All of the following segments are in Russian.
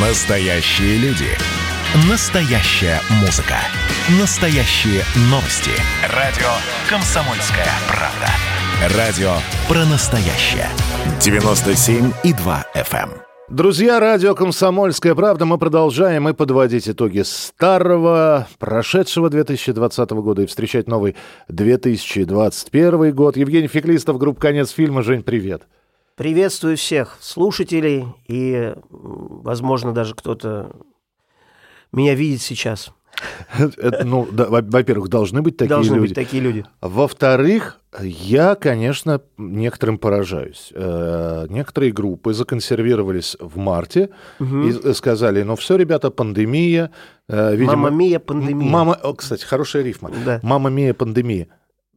Настоящие люди. Настоящая музыка. Настоящие новости. Радио «Комсомольская правда». Радио про настоящее. 97,2 FM. Друзья, радио «Комсомольская правда». Мы продолжаем и подводить итоги старого, прошедшего 2020 года и встречать новый 2021 год. Евгений Феклистов, группа «Конец фильма». Жень, привет. Приветствую всех слушателей и, возможно, даже кто-то меня видит сейчас. Ну, во-первых, должны быть такие Должны люди. быть такие люди. Во-вторых, я, конечно, некоторым поражаюсь. Э, Некоторые группы законсервировались в марте и сказали, ну все, ребята, пандемия. э, видимо- Мама Мия, пандемия. Мама, о, кстати, хорошая рифма. Да. Мама Мия, пандемия.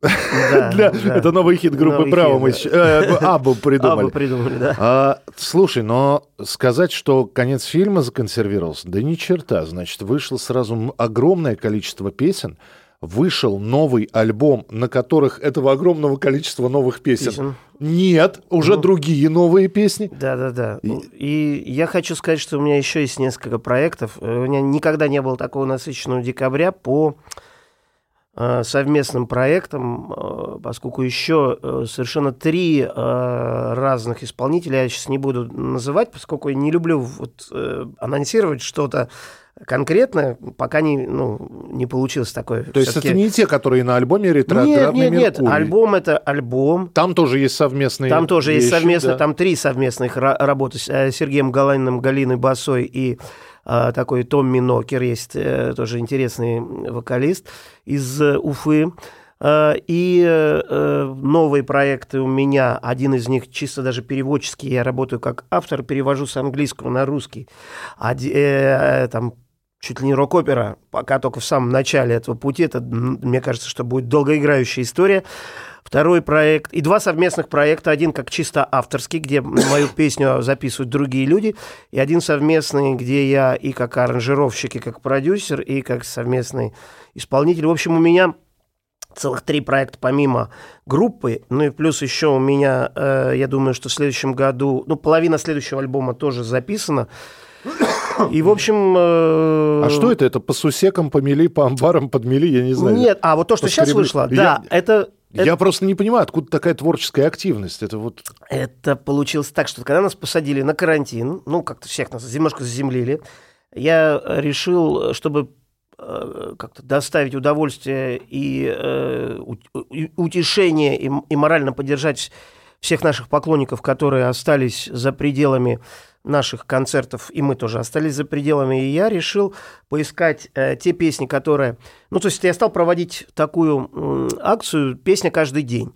Да, Для- да. Это новый хит группы Новый Браво. хит, Мы да. э, Абу придумали. вы придумали, да. А, слушай, но сказать, что конец фильма законсервировался, да ни черта. Значит, вышло сразу огромное количество песен, вышел новый альбом, на которых этого огромного количества новых песен, Песен. нет, уже другие новые песни. Да, да, да. И... я хочу сказать, что у меня еще есть несколько проектов. Э, У меня никогда не было такого насыщенного декабря по совместным проектам, э, поскольку еще э, совершенно три э, разных исполнителя я сейчас не буду называть, поскольку я не люблю вот, э, анонсировать что-то конкретное, пока не, ну, не получилось такое. То есть это не те, которые на альбоме ретроградный Нет, нет, нет, Меркурий. альбом это альбом. Там тоже есть совместные Там тоже есть вещи, совместно, да. там три совместных ра- работы с э, Сергеем Галаниным, Галиной Басой и такой Томми Нокер, есть э, тоже интересный вокалист из э, Уфы. А, И э, новые проекты у меня, один из них чисто даже переводческий, я работаю как автор, перевожу с английского на русский. Там чуть ли не рок-опера, пока только в самом начале этого пути. Это, мне кажется, что будет долгоиграющая история. Второй проект. И два совместных проекта. Один как чисто авторский, где мою песню записывают другие люди. И один совместный, где я и как аранжировщик, и как продюсер, и как совместный исполнитель. В общем, у меня целых три проекта помимо группы. Ну и плюс еще у меня, э, я думаю, что в следующем году, ну, половина следующего альбома тоже записана. И, в общем... э, А что это? Это по сусекам, по мели, по амбарам, подмели, я не знаю. Нет, а вот то, что сейчас вышло, Я- да, это... Я просто не понимаю, откуда такая творческая активность. Это вот Это получилось так, что когда нас посадили на карантин, ну, как-то всех нас немножко заземлили, я решил, чтобы э, как-то доставить удовольствие и э, утешение и, и морально поддержать всех наших поклонников, которые остались за пределами наших концертов, и мы тоже остались за пределами, и я решил поискать э, те песни, которые... Ну, то есть я стал проводить такую м, акцию «Песня каждый день».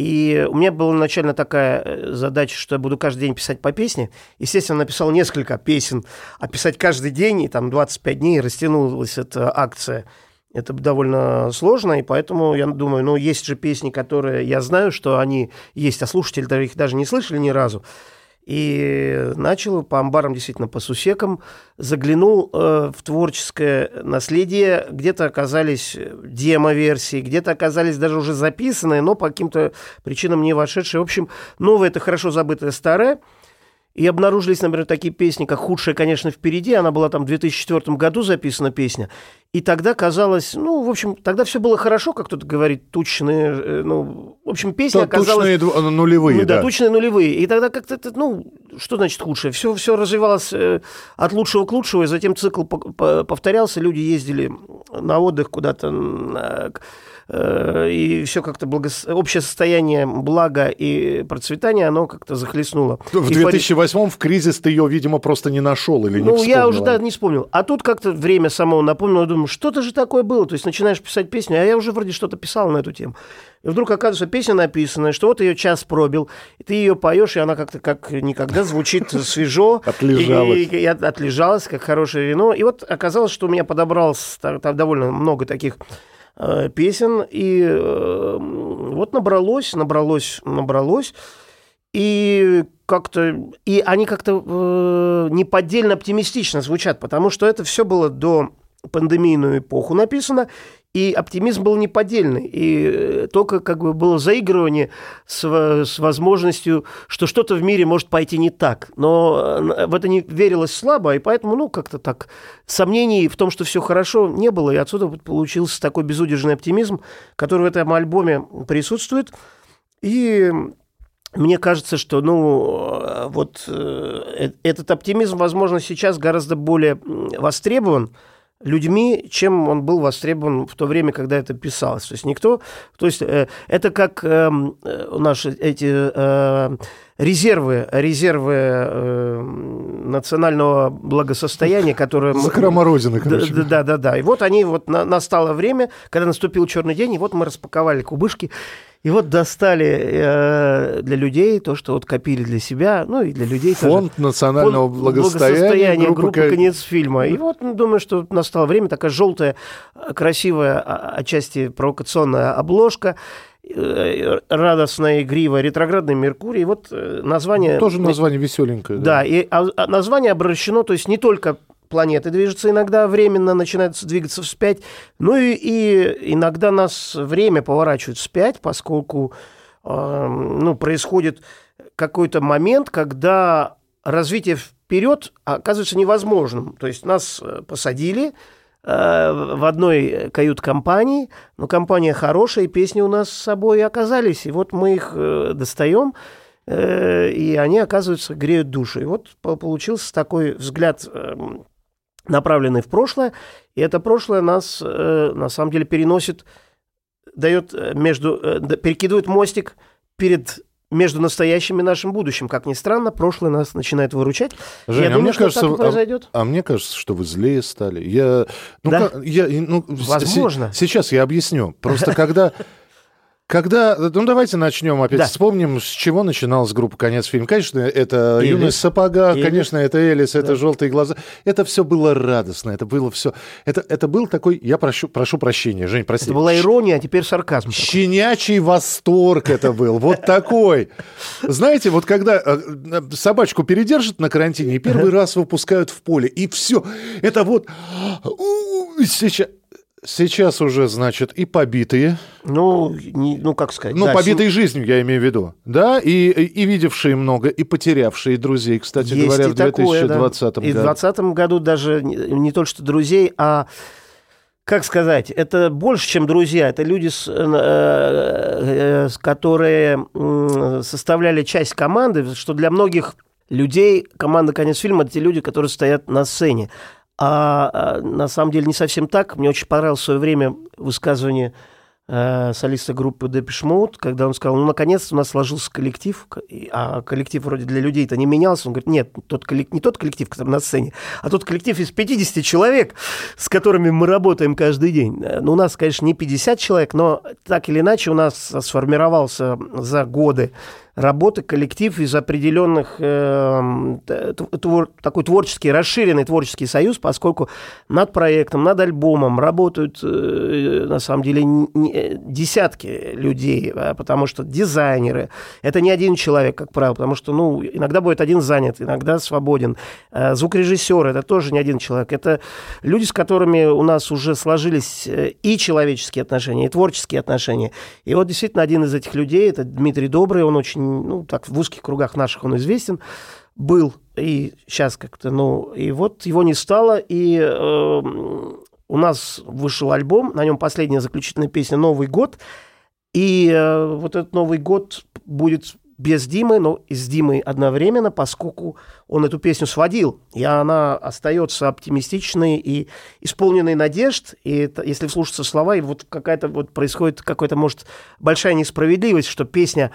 И у меня была начально такая э, задача, что я буду каждый день писать по песне. Естественно, написал несколько песен, а писать каждый день, и там 25 дней растянулась эта акция. Это довольно сложно, и поэтому я думаю, ну, есть же песни, которые я знаю, что они есть, а слушатели их даже не слышали ни разу. И начал по амбарам, действительно, по сусекам, заглянул э, в творческое наследие. Где-то оказались демо-версии, где-то оказались даже уже записанные, но по каким-то причинам не вошедшие. В общем, новое – это хорошо забытое старое. И обнаружились, например, такие песни, как «Худшая, конечно, впереди». Она была там в 2004 году записана песня. И тогда казалось, ну, в общем, тогда все было хорошо, как кто-то говорит, тучные, э, ну, в общем, песня Тучные оказалась... дв- нулевые, Ну да, да. тучные нулевые. И тогда как-то, ну, что значит худшее? Все, все развивалось э, от лучшего к лучшему, и затем цикл по- по- повторялся, люди ездили на отдых куда-то, э, и все как-то благос... общее состояние блага и процветания, оно как-то захлестнуло. В И по- 2008 в кризис ты ее, видимо, просто не нашел или не ну, я вспомнил. уже да, не вспомнил. А тут как-то время само напомнило, я думаю, что-то же такое было. То есть начинаешь писать песню, а я уже вроде что-то писал на эту тему. И вдруг оказывается, песня написанная, что вот ее час пробил, и ты ее поешь, и она как-то как никогда звучит свежо. Отлежалась. И, и- и от- отлежалась, как хорошее вино. И вот оказалось, что у меня подобралось та- там довольно много таких э, песен, и э, вот набралось, набралось, набралось. И как-то и они как-то э, неподдельно оптимистично звучат, потому что это все было до пандемийную эпоху написано, и оптимизм был неподдельный. И э, только как бы было заигрывание с, с возможностью, что что-то в мире может пойти не так. Но э, в это не верилось слабо, и поэтому, ну, как-то так, сомнений в том, что все хорошо, не было. И отсюда получился такой безудержный оптимизм, который в этом альбоме присутствует. И мне кажется, что, ну, э, вот этот оптимизм, возможно, сейчас гораздо более востребован, людьми, чем он был востребован в то время, когда это писалось. То есть никто... То есть э, это как эм, э, наши эти э, резервы, резервы э, национального благосостояния, которые... Закрома Родины, короче. Да, да, да, да. И вот они, вот на, настало время, когда наступил черный день, и вот мы распаковали кубышки, и вот достали э, для людей то, что вот копили для себя, ну и для людей Фонд тоже. национального Фонд благосостояния, группы, группы «Конец фильма». И вот ну, думаю, что настало время, такая желтая, красивая, а, отчасти провокационная обложка, э, радостная, игривая, ретроградный Меркурий. Вот э, название... Тоже название веселенькое. Да, да и а, а название обращено, то есть не только планеты движется иногда временно, начинает двигаться вспять. Ну и, и иногда нас время поворачивает вспять, поскольку э, ну, происходит какой-то момент, когда развитие вперед оказывается невозможным. То есть нас э, посадили э, в одной кают-компании, но компания хорошая, и песни у нас с собой оказались. И вот мы их э, достаем, и они, оказывается, греют души. И вот получился такой взгляд направленный в прошлое, и это прошлое нас э, на самом деле переносит, дает э, между, э, перекидывает мостик перед между настоящим и нашим будущим. Как ни странно, прошлое нас начинает выручать. Женя, я а думаю, мне что кажется, так и произойдет. А, а мне кажется, что вы злее стали. Я, ну, да? как, я, ну, Возможно. С, сейчас я объясню. Просто когда когда, ну давайте начнем опять, да. вспомним, с чего начиналась группа «Конец фильм». Конечно, это Элис. «Юность сапога», Элис. конечно, это «Элис», это да. «Желтые глаза». Это все было радостно, это было все... Это, это был такой, я прошу, прошу прощения, Жень, прости. Это была ирония, а теперь сарказм. Щенячий восторг это был, вот такой. Знаете, вот когда э, э, собачку передержат на карантине и первый раз выпускают в поле, и все, это вот... Сейчас Сейчас уже, значит, и побитые. Ну, не, ну как сказать. Ну, да, побитые сем... жизнью, я имею в виду. Да, и, и видевшие много, и потерявшие друзей, кстати Есть говоря, в 2020 такое, да. году. И в 2020 году даже не, не то, что друзей, а как сказать, это больше, чем друзья. Это люди, с, э, э, которые составляли часть команды, что для многих людей команда «Конец фильма» — это те люди, которые стоят на сцене. А, а на самом деле не совсем так. Мне очень понравилось в свое время высказывание э, солиста группы Depeche Mode, когда он сказал, ну, наконец-то у нас сложился коллектив, а коллектив вроде для людей-то не менялся. Он говорит, нет, тот коллектив, не тот коллектив, который на сцене, а тот коллектив из 50 человек, с которыми мы работаем каждый день. Ну, у нас, конечно, не 50 человек, но так или иначе у нас сформировался за годы работы, коллектив из определенных, э, твор, такой творческий, расширенный творческий союз, поскольку над проектом, над альбомом работают, э, на самом деле, не, десятки людей, а, потому что дизайнеры, это не один человек, как правило, потому что, ну, иногда будет один занят, иногда свободен. Э, звукорежиссер, это тоже не один человек, это люди, с которыми у нас уже сложились э, и человеческие отношения, и творческие отношения. И вот действительно один из этих людей, это Дмитрий Добрый, он очень ну, так, в узких кругах наших он известен, был, и сейчас как-то, ну, и вот его не стало, и э, у нас вышел альбом, на нем последняя заключительная песня «Новый год», и э, вот этот Новый год будет без Димы, но и с Димой одновременно, поскольку он эту песню сводил, и она остается оптимистичной и исполненной надежд, и это, если вслушаться слова, и вот какая-то вот происходит какая-то, может, большая несправедливость, что песня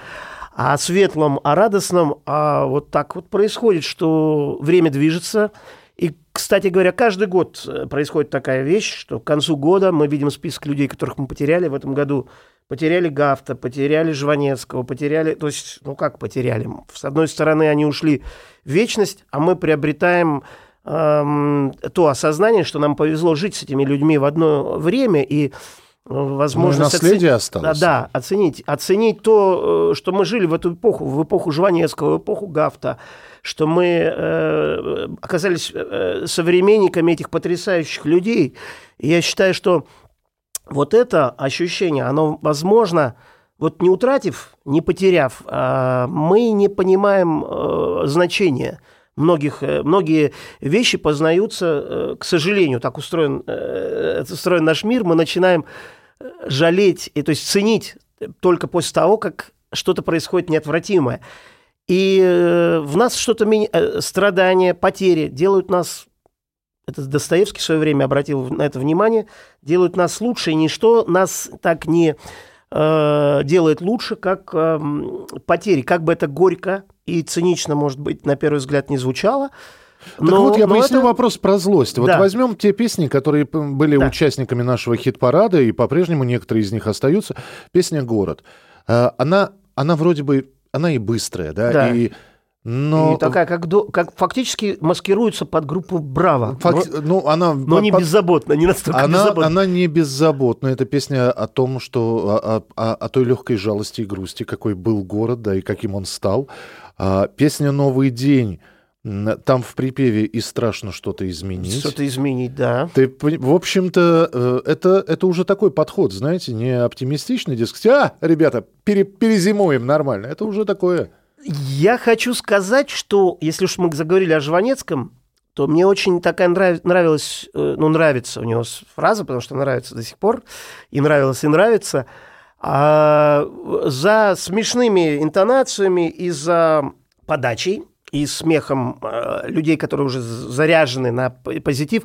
о светлом, о радостном, а вот так вот происходит, что время движется. И, кстати говоря, каждый год э, происходит такая вещь, что к концу года мы видим список людей, которых мы потеряли в этом году. Потеряли Гафта, потеряли Жванецкого, потеряли... То есть, ну как потеряли? С одной стороны, они ушли в вечность, а мы приобретаем эм, то осознание, что нам повезло жить с этими людьми в одно время, и возможно... Ну, наследие оцен... осталось. Да, да, оценить, оценить то, э, что мы жили в эту эпоху, в эпоху Жванецкого, в эпоху Гафта, что мы э, оказались э, современниками этих потрясающих людей. И я считаю, что вот это ощущение, оно возможно, вот не утратив, не потеряв, а мы не понимаем э, значения многих, э, многие вещи познаются, э, к сожалению, так устроен, э, устроен наш мир, мы начинаем жалеть, и, то есть ценить только после того, как что-то происходит неотвратимое. И в нас что-то э, страдания, потери делают нас это Достоевский в свое время обратил на это внимание, делают нас лучше, и ничто нас так не э, делает лучше, как э, потери. Как бы это горько и цинично, может быть, на первый взгляд не звучало, но, так вот, я поясню это... вопрос про злость. Вот да. возьмем те песни, которые были да. участниками нашего хит-парада, и по-прежнему некоторые из них остаются. Песня «Город». Э, она, она вроде бы, она и быстрая, да, да. и но... И такая, как, до, как фактически маскируется под группу Браво. Факти... Но, ну, она... но не беззаботно, не настолько она, беззаботно. Она не беззаботна. Это песня о том, что о, о, о той легкой жалости и грусти, какой был город, да, и каким он стал. А, песня «Новый день». Там в припеве и страшно что-то изменить. Что-то изменить, да. Ты, в общем-то, э, это, это уже такой подход, знаете, не оптимистичный, дескать, а, ребята, пере, перезимуем нормально. Это уже такое... Я хочу сказать, что если уж мы заговорили о Жванецком, то мне очень такая нрав... нравилась, э, ну, нравится у него фраза, потому что нравится до сих пор, и нравилась, и нравится. А за смешными интонациями и за подачей, и смехом э, людей, которые уже заряжены на позитив,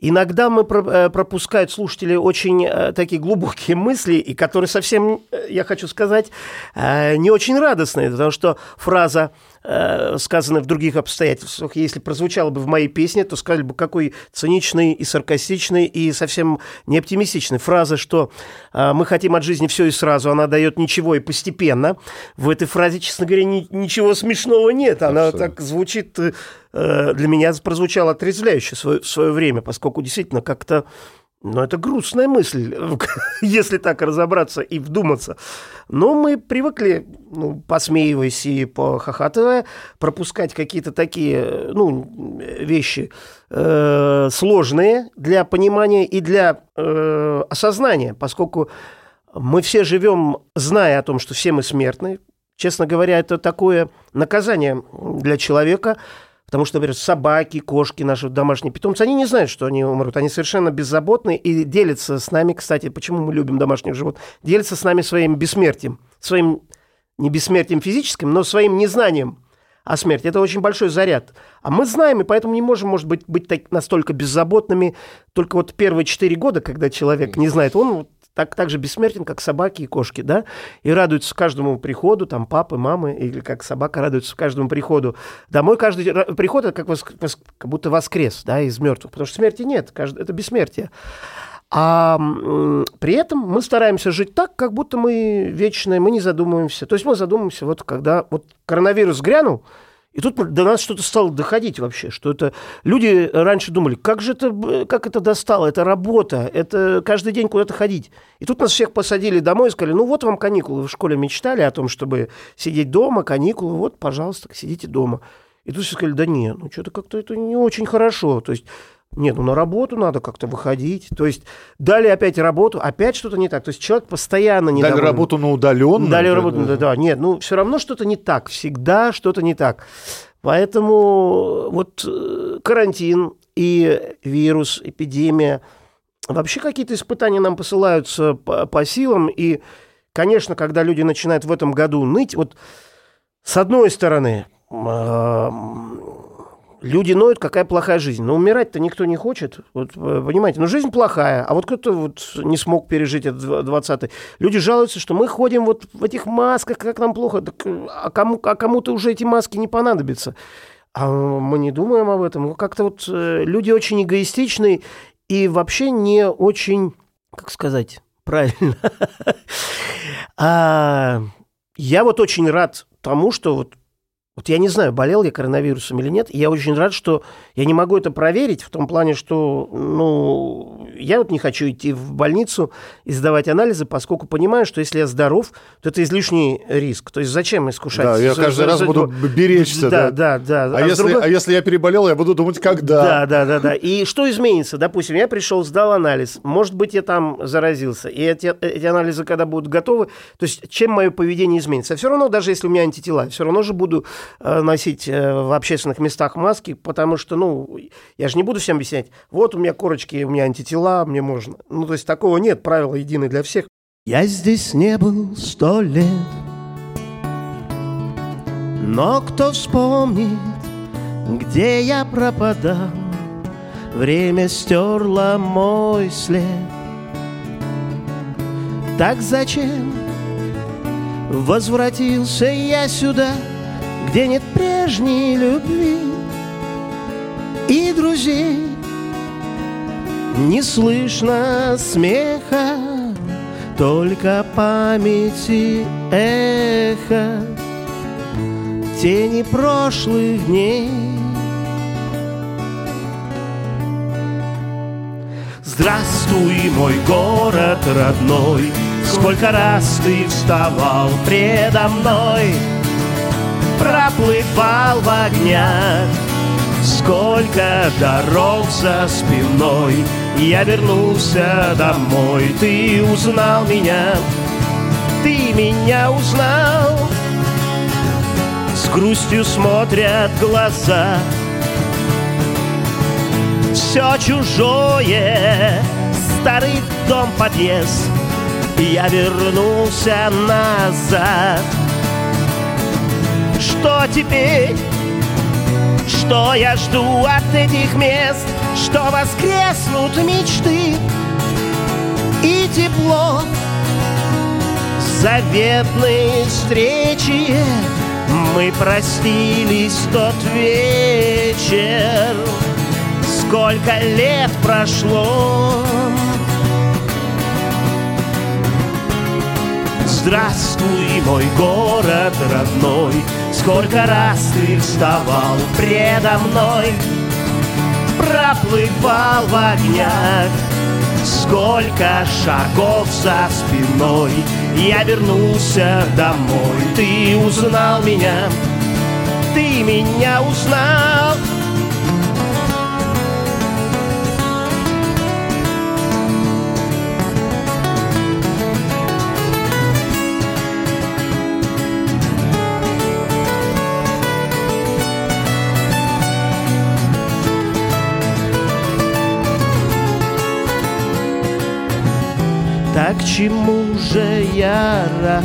Иногда мы э, пропускают слушатели очень э, такие глубокие мысли, и которые совсем, э, я хочу сказать, не очень радостные, потому что фраза э, сказаны в других обстоятельствах. Если прозвучало бы в моей песне, то сказали бы, какой циничный и саркастичный и совсем не оптимистичный. Фраза, что э, мы хотим от жизни все и сразу, она дает ничего и постепенно. В этой фразе, честно говоря, ни, ничего смешного нет. Она Абсолютно. так звучит, э, для меня прозвучало отрезвляюще в свое, в свое время, поскольку действительно как-то но это грустная мысль, если так разобраться и вдуматься. Но мы привыкли, ну, посмеиваясь и похохатывая, пропускать какие-то такие ну, вещи э, сложные для понимания и для э, осознания, поскольку мы все живем, зная о том, что все мы смертны. Честно говоря, это такое наказание для человека – Потому что, например, собаки, кошки, наши домашние питомцы, они не знают, что они умрут. Они совершенно беззаботны и делятся с нами, кстати, почему мы любим домашних животных, делятся с нами своим бессмертием. Своим не бессмертием физическим, но своим незнанием о смерти. Это очень большой заряд. А мы знаем, и поэтому не можем, может быть, быть так, настолько беззаботными. Только вот первые четыре года, когда человек не знает, он так, так же бессмертен, как собаки и кошки, да, и радуются каждому приходу, там, папы, мамы, или как собака радуется каждому приходу домой. Каждый приход – это как, вос, как будто воскрес, да, из мертвых, потому что смерти нет, это бессмертие. А при этом мы стараемся жить так, как будто мы вечные, мы не задумываемся. То есть мы задумываемся, вот когда вот коронавирус грянул, и тут до нас что-то стало доходить вообще, что это люди раньше думали, как же это, как это достало, это работа, это каждый день куда-то ходить. И тут нас всех посадили домой и сказали, ну вот вам каникулы, в школе мечтали о том, чтобы сидеть дома, каникулы, вот, пожалуйста, сидите дома. И тут все сказали, да нет, ну что-то как-то это не очень хорошо. То есть нет, ну на работу надо как-то выходить. То есть дали опять работу, опять что-то не так. То есть человек постоянно не Дали работу на удаленную. Дали да, работу, да, да. Нет, ну все равно что-то не так. Всегда что-то не так. Поэтому вот э, карантин и вирус, эпидемия, вообще какие-то испытания нам посылаются по, по силам. И, конечно, когда люди начинают в этом году ныть, вот с одной стороны, Люди ноют, какая плохая жизнь. Но умирать-то никто не хочет. Вот, э, понимаете, но жизнь плохая. А вот кто-то вот не смог пережить этот 20-й. Люди жалуются, что мы ходим вот в этих масках, как нам плохо. Так, а, кому, а кому-то уже эти маски не понадобятся. А мы не думаем об этом. Как-то вот э, люди очень эгоистичны и вообще не очень, как сказать, правильно. а, я вот очень рад тому, что вот Вот я не знаю, болел я коронавирусом или нет. И я очень рад, что я не могу это проверить в том плане, что ну, я вот не хочу идти в больницу и сдавать анализы, поскольку понимаю, что если я здоров, то это излишний риск. То есть зачем искушать? Да, я каждый раз буду беречься. Да, да, да. А, а, если, другой... а если я переболел, я буду думать, когда. Да, да, да, да. И что изменится? Допустим, я пришел, сдал анализ. Может быть, я там заразился. И эти, эти анализы, когда будут готовы, то есть чем мое поведение изменится? Все равно, даже если у меня антитела, все равно же буду носить э, в общественных местах маски, потому что, ну, я же не буду всем объяснять, вот у меня корочки, у меня антитела, мне можно. Ну, то есть такого нет, правила едины для всех. Я здесь не был сто лет, но кто вспомнит, где я пропадал, время стерло мой след. Так зачем возвратился я сюда — где нет прежней любви и друзей. Не слышно смеха, только памяти эхо, тени прошлых дней. Здравствуй, мой город родной, Сколько раз ты вставал предо мной, проплывал в огнях. Сколько дорог за спиной. Я вернулся домой. Ты узнал меня. Ты меня узнал. С грустью смотрят глаза. Все чужое. Старый дом, подъезд. Я вернулся назад что теперь? Что я жду от этих мест? Что воскреснут мечты и тепло заветной встречи Мы простились тот вечер Сколько лет прошло Здравствуй, мой город родной Сколько раз ты вставал предо мной Проплывал в огнях. Сколько шагов за спиной Я вернулся домой. Ты узнал меня Ты меня узнал чему же я рад?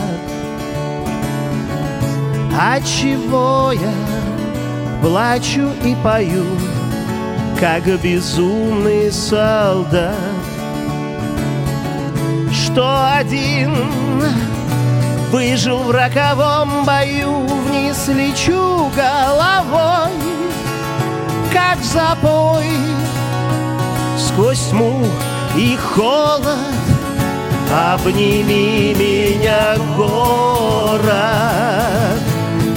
А чего я плачу и пою, как безумный солдат? Что один выжил в роковом бою, вниз лечу головой, как запой, сквозь тьму и холод Обними меня, город,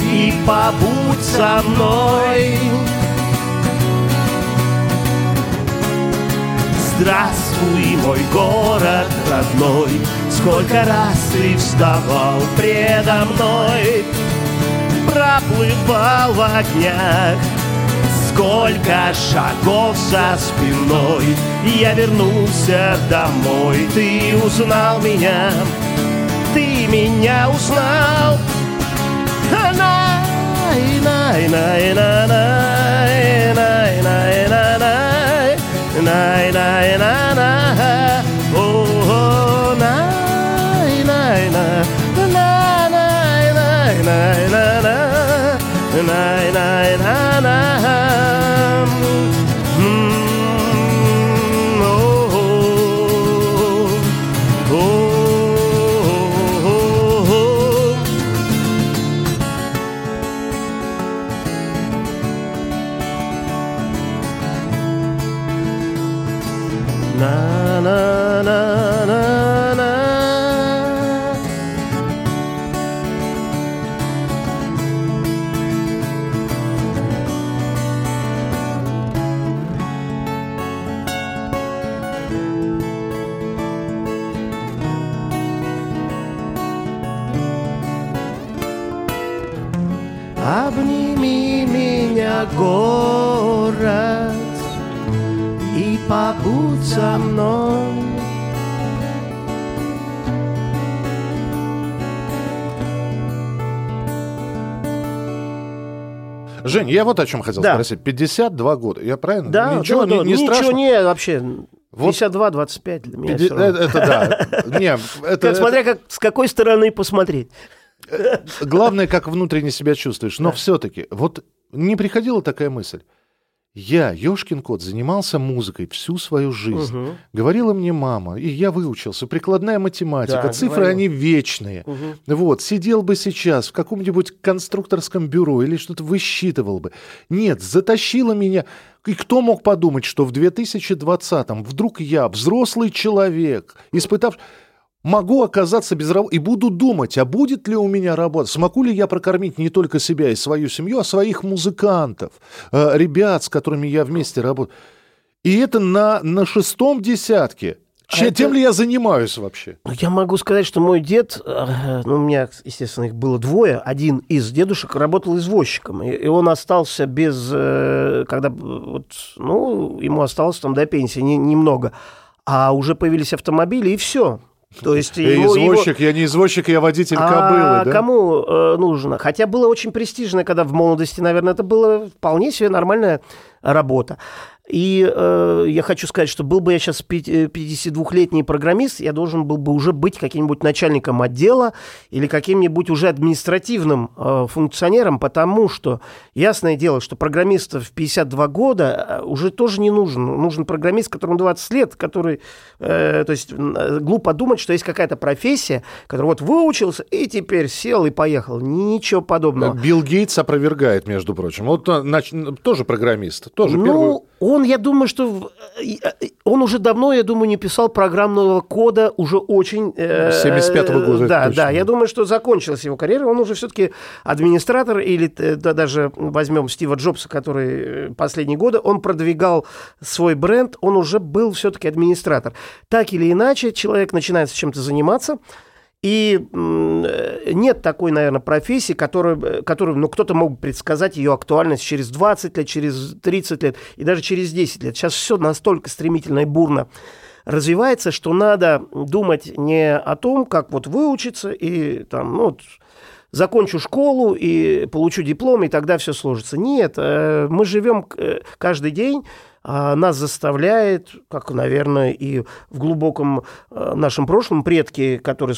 и побудь со мной. Здравствуй, мой город родной, Сколько раз ты вставал предо мной, Проплывал в огнях Сколько шагов за спиной Я вернулся домой Ты узнал меня Ты меня узнал най, най, най, най, най, най, най, най, най, най, город и побудь со мной. Жень, я вот о чем хотел Да. спросить. 52 года, я правильно? Да, ничего, да, не, да, не ничего страшно? не вообще. Вот 52-25 для меня Пяти- всё равно. э, Это да. Не, это, Как, смотря как, с какой стороны посмотреть. это- главное, как внутренне себя чувствуешь. Но все-таки, вот не приходила такая мысль. Я, Ёшкин кот, занимался музыкой всю свою жизнь. Мгм. Говорила мне мама, и я выучился. Прикладная математика, Да, цифры, говорила. они вечные. Вот, сидел бы сейчас в каком-нибудь конструкторском бюро или что-то высчитывал бы. Нет, затащила меня. И кто мог подумать, что в 2020-м вдруг я, взрослый человек, испытав... Могу оказаться без работы и буду думать, а будет ли у меня работа, смогу ли я прокормить не только себя и свою семью, а своих музыкантов, э, ребят, с которыми я вместе работаю. И это на, на шестом десятке. Че- это- Тем ли я занимаюсь вообще? Ну, Я могу сказать, что мой дед, э, ну, у меня, естественно, их было двое, один из дедушек работал извозчиком, и, и он остался без, э, когда, вот, ну, ему осталось там до пенсии не- немного, а уже появились автомобили, и все. То есть Я ему- его- извозчик, я не извозчик, я водитель а кобылы, да? кому э, нужно? Хотя было очень престижно, когда в молодости, наверное, это было вполне себе нормальная работа. И э, я хочу сказать, что был бы я сейчас 52-летний программист, я должен был бы уже быть каким-нибудь начальником отдела или каким-нибудь уже административным э, функционером, потому что ясное дело, что программистов в 52 года э, уже тоже не нужен. Нужен программист, которому 20 лет, который, э, то есть э, глупо думать, что есть какая-то профессия, которая вот выучился и теперь сел и поехал. Ничего подобного. Билл Гейтс опровергает, между прочим. Вот э, нач- тоже программист, тоже ну, первый... он, я думаю, что и- и- он уже давно, я думаю, не писал программного кода уже очень... э, С 75-го года, это Да, да, я думаю, что закончилась его карьера, он уже все-таки администратор, или э, да, даже возьмем Стива Джобса, который э, последние годы, он продвигал свой бренд, он уже был все-таки администратор. Так или иначе, человек начинает с чем-то заниматься, и э, нет такой, наверное, профессии, которую, которую ну, кто-то мог бы предсказать ее актуальность через 20 лет, через 30 лет и даже через 10 лет. Сейчас все настолько стремительно и бурно развивается, что надо думать не о том, как вот выучиться и там, ну, вот, закончу школу и получу диплом, и тогда все сложится. Нет, э, мы живем э, каждый день, нас заставляет, как, наверное, и в глубоком э, нашем прошлом предки, которые,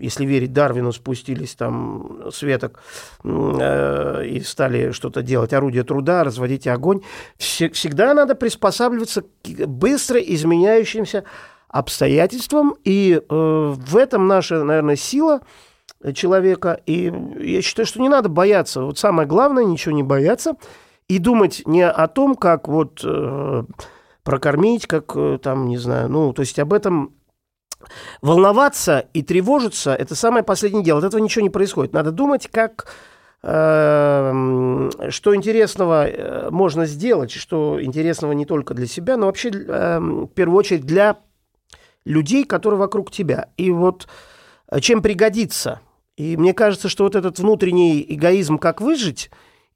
если верить Дарвину, спустились там с веток э, и стали что-то делать, орудие труда, разводить огонь, все- всегда надо приспосабливаться к быстро изменяющимся обстоятельствам, и э, в этом наша, наверное, сила человека. И я считаю, что не надо бояться. Вот самое главное, ничего не бояться. И думать не о том, как вот э, прокормить, как э, там, не знаю, ну, то есть об этом волноваться и тревожиться – это самое последнее дело. От этого ничего не происходит. Надо думать, как э, что интересного э, можно сделать, что интересного не только для себя, но вообще э, в первую очередь для людей, которые вокруг тебя. И вот э, чем пригодится. И мне кажется, что вот этот внутренний эгоизм, как выжить,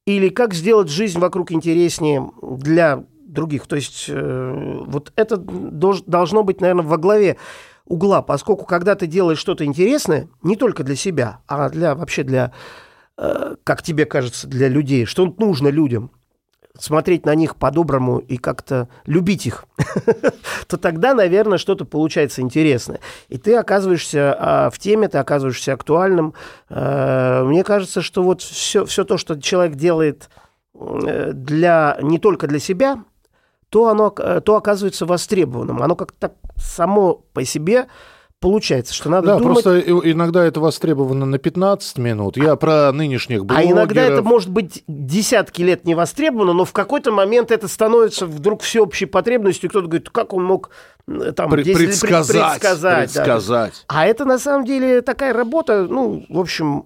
или как сделать жизнь вокруг интереснее для других. То есть э, вот это дож- должно быть, наверное, во главе угла, поскольку когда ты делаешь что-то интересное, не только для себя, а для вообще для, э, как тебе кажется, для людей, что нужно людям, смотреть на них по-доброму и как-то любить их, то тогда, наверное, что-то получается интересное. И ты оказываешься а, в теме, ты оказываешься актуальным. Э, Мне кажется, что вот все, все то, что человек делает э, для, не только для себя, то оно э, то оказывается востребованным. Оно как-то само по себе получается, что надо Да, думать... просто иногда это востребовано на 15 минут. Я про нынешних А блогеров. иногда это может быть десятки лет не востребовано, но в какой-то момент это становится вдруг всеобщей потребностью, кто-то говорит, как он мог э, там Пре- 10 лет пред- предсказать, предсказать, да. предсказать. А это на самом деле такая работа, ну, в общем,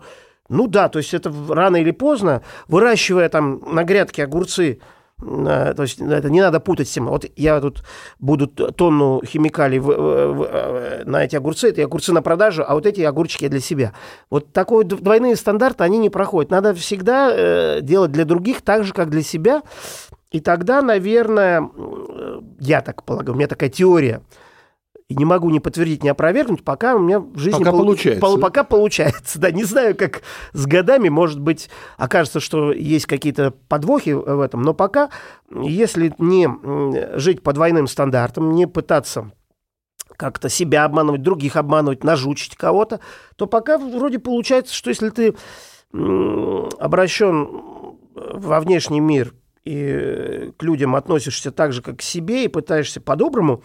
ну да, то есть это рано или поздно, выращивая там на грядке огурцы, То есть это не надо путать с тем. Вот я тут буду тонну химикалий в, в, в, на эти огурцы, эти огурцы на продажу, а вот эти огурчики для себя. Вот такой двойные стандарты, они не проходят. Надо всегда э, делать для других так же, как для себя. И тогда, наверное, я так полагаю, у меня такая теория – и не могу ни подтвердить, ни опровергнуть, пока у меня в жизни пока пол... получается. Пол... Пока получается, да. Не знаю, как с годами, может быть, окажется, что есть какие-то подвохи в этом, но пока, если не жить по двойным стандартам, не пытаться как-то себя обманывать, других обманывать, нажучить кого-то, то пока вроде получается, что если ты обращен во внешний мир и к людям относишься так же, как к себе, и пытаешься по-доброму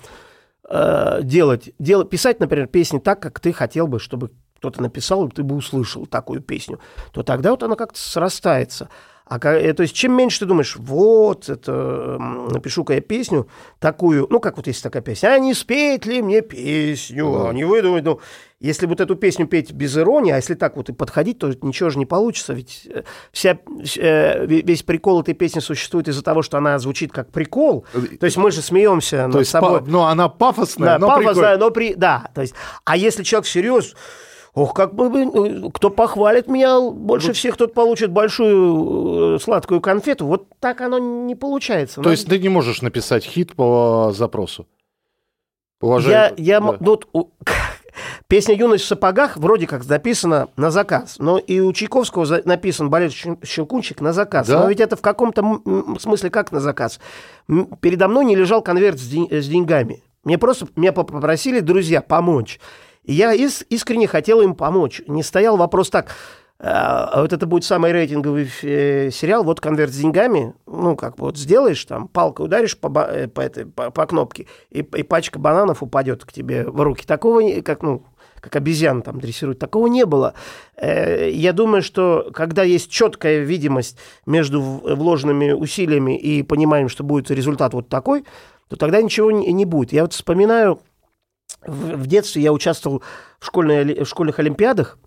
э, делать, делать, писать, например, песни так, как ты хотел бы, чтобы кто-то написал, и ты бы услышал такую песню, то тогда вот она как-то срастается. А, э, то есть, чем меньше ты думаешь, вот, это, напишу-ка я песню такую, ну, как вот есть такая песня, а не спеть ли мне песню, да. а не выдумать, ну, если вот эту песню петь без иронии, а если так вот и подходить, то ничего же не получится, ведь э, вся, э, весь прикол этой песни существует из-за того, что она звучит как прикол, то есть мы же смеемся то над есть, собой. Па- ну, она пафосная, да, но пафосная, но при... Да, то есть, а если человек серьезно, Ох, как бы, ну, кто похвалит меня больше всех, тот получит большую э, сладкую конфету. Вот так оно не получается. То Надо... есть ты не можешь написать хит по запросу? Уважаю. Я, я, да. ну, вот, песня «Юность в сапогах» вроде как записана на заказ, но и у Чайковского написан «Балет Щелкунчик» на заказ. Да? Но ведь это в каком-то смысле как на заказ. Передо мной не лежал конверт с, день, с деньгами. Мне просто меня попросили друзья помочь. Я ис- искренне хотел им помочь. Не стоял вопрос так, а вот это будет самый рейтинговый э, сериал, вот конверт с деньгами, ну, как вот сделаешь, там, палкой ударишь по, э, по, этой, по, по кнопке, и, и пачка бананов упадет к тебе в руки. Такого, как, ну, как обезьян там дрессируют, такого не было. Э, я думаю, что когда есть четкая видимость между вложенными усилиями и пониманием, что будет результат вот такой, то тогда ничего не будет. Я вот вспоминаю в, в детстве я участвовал в, школьной, в школьных олимпиадах,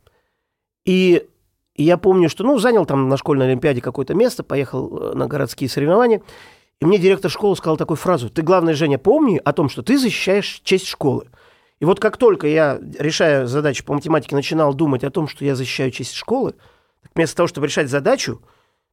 и я помню, что, ну, занял там на школьной олимпиаде какое-то место, поехал э, на городские соревнования, и мне директор школы сказал такую фразу, ты, главное, Женя, помни о том, что ты защищаешь честь школы. И вот как только я, решая задачи по математике, начинал думать о том, что я защищаю честь школы, вместо того, чтобы решать задачу,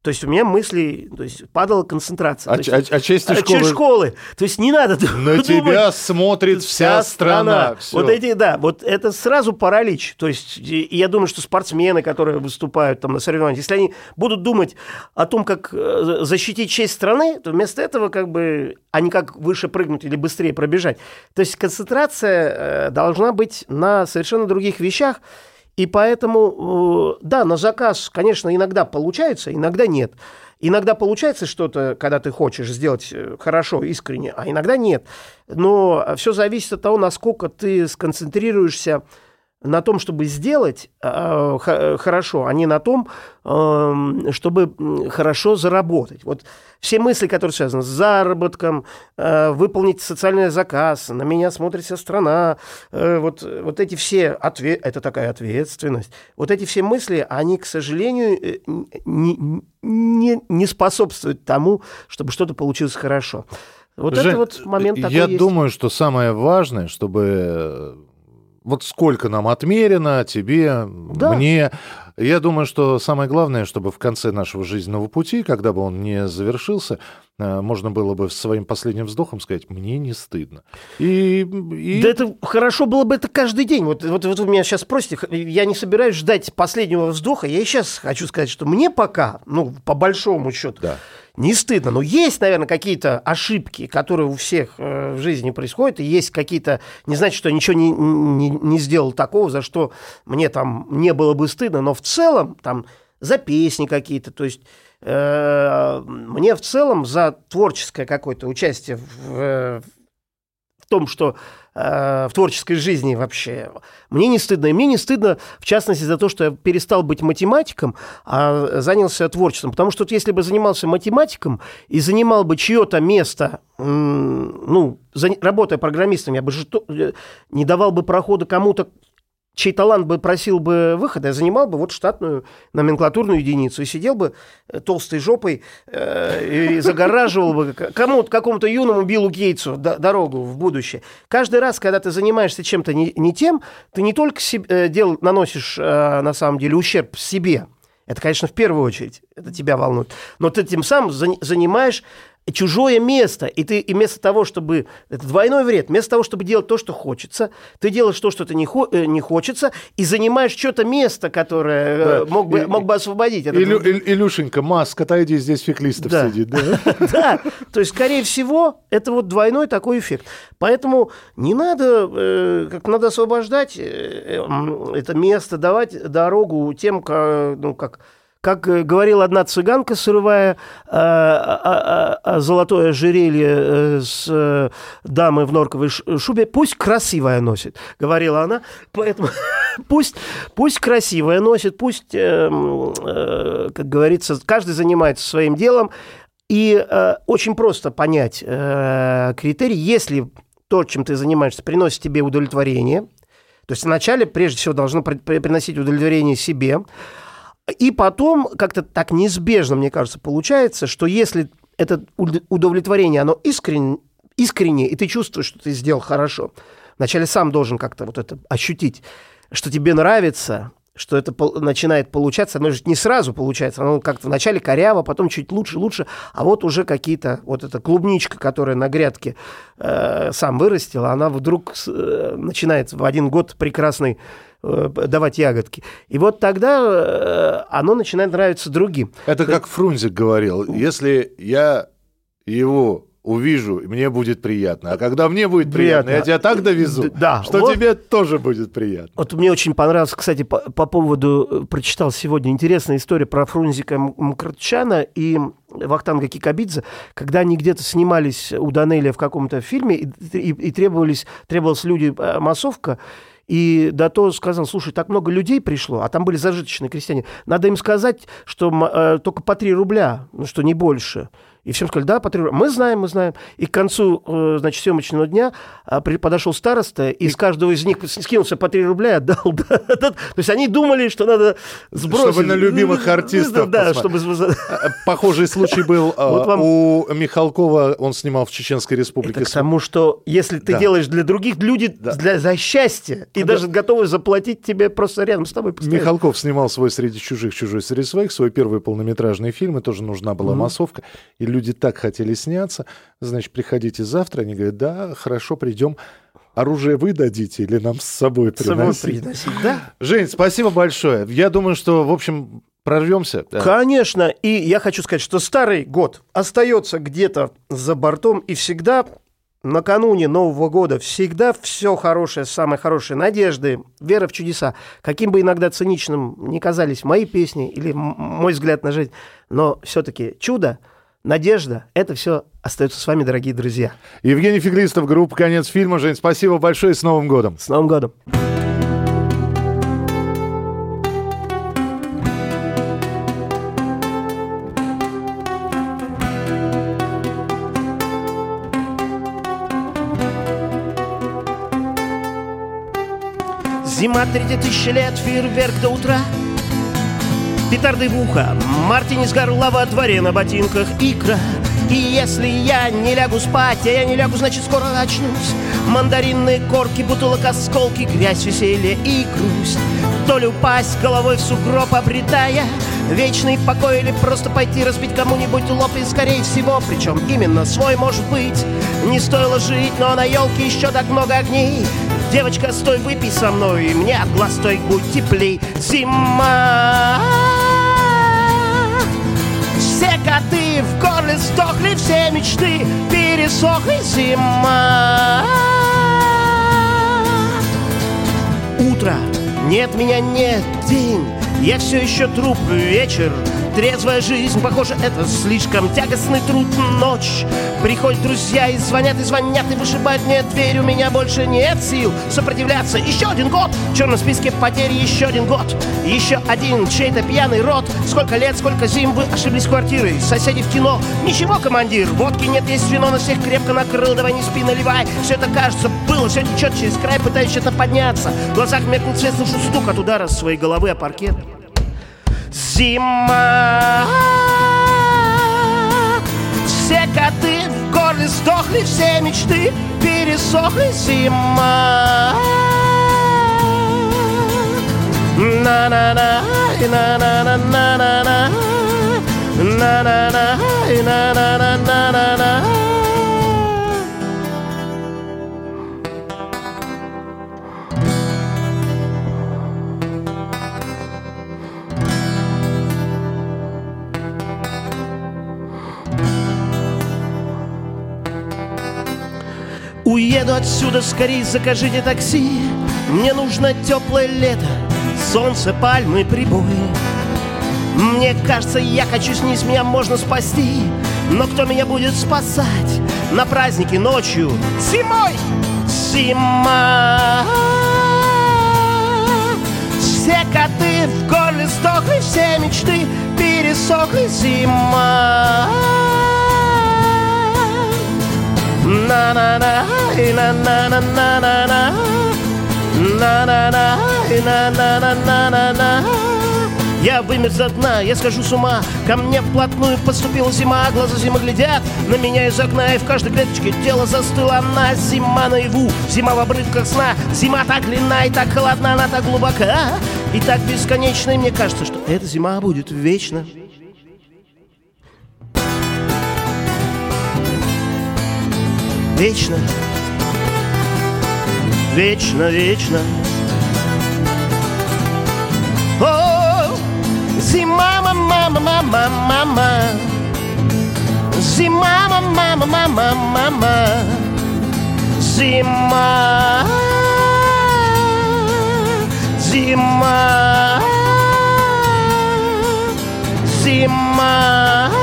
то есть у меня мысли, то есть падала концентрация. А, есть, а, а честь школы? школы. То есть не надо На думать, тебя смотрит вся, страна. страна. Вот эти, да, вот это сразу паралич. То есть и я думаю, что спортсмены, которые выступают там на соревнованиях, если они будут думать о том, как э, защитить честь страны, то вместо этого как бы, а не как выше прыгнуть или быстрее пробежать. То есть концентрация э, должна быть на совершенно других вещах. И поэтому, э, да, на заказ, конечно, иногда получается, иногда нет. Иногда получается что-то, когда ты хочешь сделать э, хорошо, искренне, а иногда нет. Но все зависит от того, насколько ты сконцентрируешься на том, чтобы сделать э, хорошо, а не на том, э, чтобы хорошо заработать. Вот все мысли, которые связаны с заработком, э, выполнить социальный заказ, на меня смотрит вся страна, э, вот, вот эти все, ответ, это такая ответственность, вот эти все мысли, они, к сожалению, э, не, не, не способствуют тому, чтобы что-то получилось хорошо. Вот Жень, это вот момент такой Я есть. думаю, что самое важное, чтобы вот сколько нам отмерено, тебе, да. мне. Я думаю, что самое главное, чтобы в конце нашего жизненного пути, когда бы он не завершился, э, можно было бы своим последним вздохом сказать, мне не стыдно. И, и... Да это хорошо было бы это каждый день. Вот, вот, вот вы меня сейчас спросите, я не собираюсь ждать последнего вздоха, я и сейчас хочу сказать, что мне пока, ну, по большому счету, да не стыдно. Но есть, наверное, какие-то ошибки, которые у всех э, в жизни происходят, и есть какие-то... Не значит, что я ничего не, не, не сделал такого, за что мне там не было бы стыдно, но в целом там за песни какие-то, то есть э, мне в целом за творческое какое-то участие в, в том, что Э, в творческой жизни вообще. Мне не стыдно. И мне не стыдно, в частности, за то, что я перестал быть математиком, а занялся творчеством. Потому что вот если бы занимался математиком и занимал бы чье-то место, ну, за, работая программистом, я бы же не давал бы прохода кому-то, чей талант бы просил бы выхода, я занимал бы вот штатную номенклатурную единицу и сидел бы э, толстой жопой э, и загораживал бы кому какому-то юному Биллу Гейтсу дорогу в будущее. Каждый раз, когда ты занимаешься чем-то не, не тем, ты не только себе, э, дел, наносишь э, на самом деле ущерб себе, это, конечно, в первую очередь, это тебя волнует. Но ты тем самым занимаешь чужое место, и ты и вместо того, чтобы... Это двойной вред. Вместо того, чтобы делать то, что хочется, ты делаешь то, что ты не, хо, э, не хочется, и занимаешь что-то место, которое э, да. мог, бы, и, мог бы освободить. Это Илю, Ил, Илюшенька, Маск, отойди, здесь феклистов да. сидит. Да? да, то есть, скорее всего, это вот двойной такой эффект. Поэтому не надо, э, как надо освобождать это место, давать дорогу тем, ну, как как э, говорила одна цыганка, срывая э, э, э, золотое ожерелье э, с э, дамой в норковой шубе, пусть красивая носит, говорила она. Поэтому пусть, пусть красивая носит, пусть, как говорится, каждый занимается своим делом. И очень просто понять критерий, если то, чем ты занимаешься, приносит тебе удовлетворение, то есть вначале, прежде всего, должно приносить удовлетворение себе, и потом как-то так неизбежно, мне кажется, получается, что если это удовлетворение, оно искренне, искренне, и ты чувствуешь, что ты сделал хорошо, вначале сам должен как-то вот это ощутить, что тебе нравится, что это начинает получаться, оно же не сразу получается, оно как-то вначале коряво, потом чуть лучше, лучше, а вот уже какие-то, вот эта клубничка, которая на грядке э, сам вырастила, она вдруг э, начинает в один год прекрасный давать ягодки. И вот тогда э, оно начинает нравиться другим. Это как Фрунзик говорил, если я его увижу, мне будет приятно. А когда мне будет приятно, приятно я тебя так довезу, да, что вот, тебе тоже будет приятно. Вот мне очень понравилось, кстати, по, по поводу, э, прочитал сегодня интересная история про Фрунзика Мкртчана и Вахтанга Кикабидзе, когда они где-то снимались у Данелия в каком-то фильме и, и, и требовались, требовалась люди массовка, и Дато сказал, слушай, так много людей пришло, а там были зажиточные крестьяне. Надо им сказать, что э, только по 3 рубля, ну что не больше. И всем сказали, да, по 3 рубля. Мы знаем, мы знаем. И к концу, э, значит, съемочного дня а, подошел староста, и, и с каждого из них скинулся по 3 рубля и отдал. Да, да. То есть они думали, что надо сбросить. Чтобы на любимых артистов. Да, чтобы... А, похожий случай был вам... у Михалкова, он снимал в Чеченской Республике. Это к тому, что если ты делаешь для других, люди для, за счастье, и да. даже готовы заплатить тебе просто рядом с тобой. Михалков снимал свой «Среди чужих, чужой среди своих», свой первый полнометражный фильм, и тоже нужна была массовка. И люди так хотели сняться, значит, приходите завтра. Они говорят, да, хорошо, придем. Оружие вы дадите или нам с собой приносить? С собой приносить, да. Жень, спасибо большое. Я думаю, что, в общем, прорвемся. Да. Конечно. И я хочу сказать, что старый год остается где-то за бортом и всегда накануне Нового года всегда все хорошее, самое хорошее, надежды, вера в чудеса. Каким бы иногда циничным ни казались мои песни или мой взгляд на жизнь, но все-таки чудо – надежда, это все остается с вами, дорогие друзья. Евгений Феглистов, группа «Конец фильма». Жень, спасибо большое, с Новым годом. С Новым годом. Зима, третья тысяча лет, фейерверк до утра — петарды в ухо Мартинис горла во дворе на ботинках икра. И если я не лягу спать, а я не лягу, значит скоро очнусь. Мандаринные корки, бутылок, осколки, грязь, веселье и грусть. То ли упасть головой в сугроб, обретая Вечный покой или просто пойти разбить кому-нибудь лоб И скорее всего, причем именно свой может быть Не стоило жить, но на елке еще так много огней Девочка, стой, выпей со мной, и мне от глаз стой, будь теплей. Зима. Все коты в горле сдохли, все мечты пересохли. Зима. Утро, нет меня, нет. День, я все еще труп. Вечер, трезвая жизнь Похоже, это слишком тягостный труд. Ночь, приходят друзья и звонят, и звонят И вышибают мне дверь, у меня больше нет сил Сопротивляться. Еще один год. В черном списке потерь еще один год. Еще один чей-то пьяный рот. Сколько лет, сколько зим вы ошиблись квартирой Соседи в кино, ничего, командир. Водки нет, есть вино, на всех крепко накрыл. Давай не спи, наливай. Все это кажется было, все течет через край Пытаюсь что-то подняться. В глазах меркнет свет, слышу стук от удара своей головы о паркет Зима. Все коты в горле сдохли Все мечты пересохли Зима. На-на-на, на-на-на-на-на-на. На-на-на, на-на-на-на-на-на Уеду отсюда скорее, закажите такси Мне нужно теплое лето, солнце, пальмы, прибои Мне кажется, я хочу снизь, меня можно спасти Но кто меня будет спасать на празднике ночью? Зимой! Зима! Все коты в горле сдохли, все мечты пересохли Зима! На-на-на, на-на-на-на-на-на На-на-на, на-на-на-на-на-на я вымер за дна, я схожу с ума Ко мне вплотную подступила зима Глаза зимы глядят на меня из окна И в каждой клеточке тело застыла она Зима наяву, зима в обрывках сна Зима так длинна и так холодна Она так глубока и так бесконечна И мне кажется, что эта зима будет вечно вечно, вечно, вечно. О, зима, мама, мама, мама, мама, зима, мама, мама, мама, зима, зима, зима.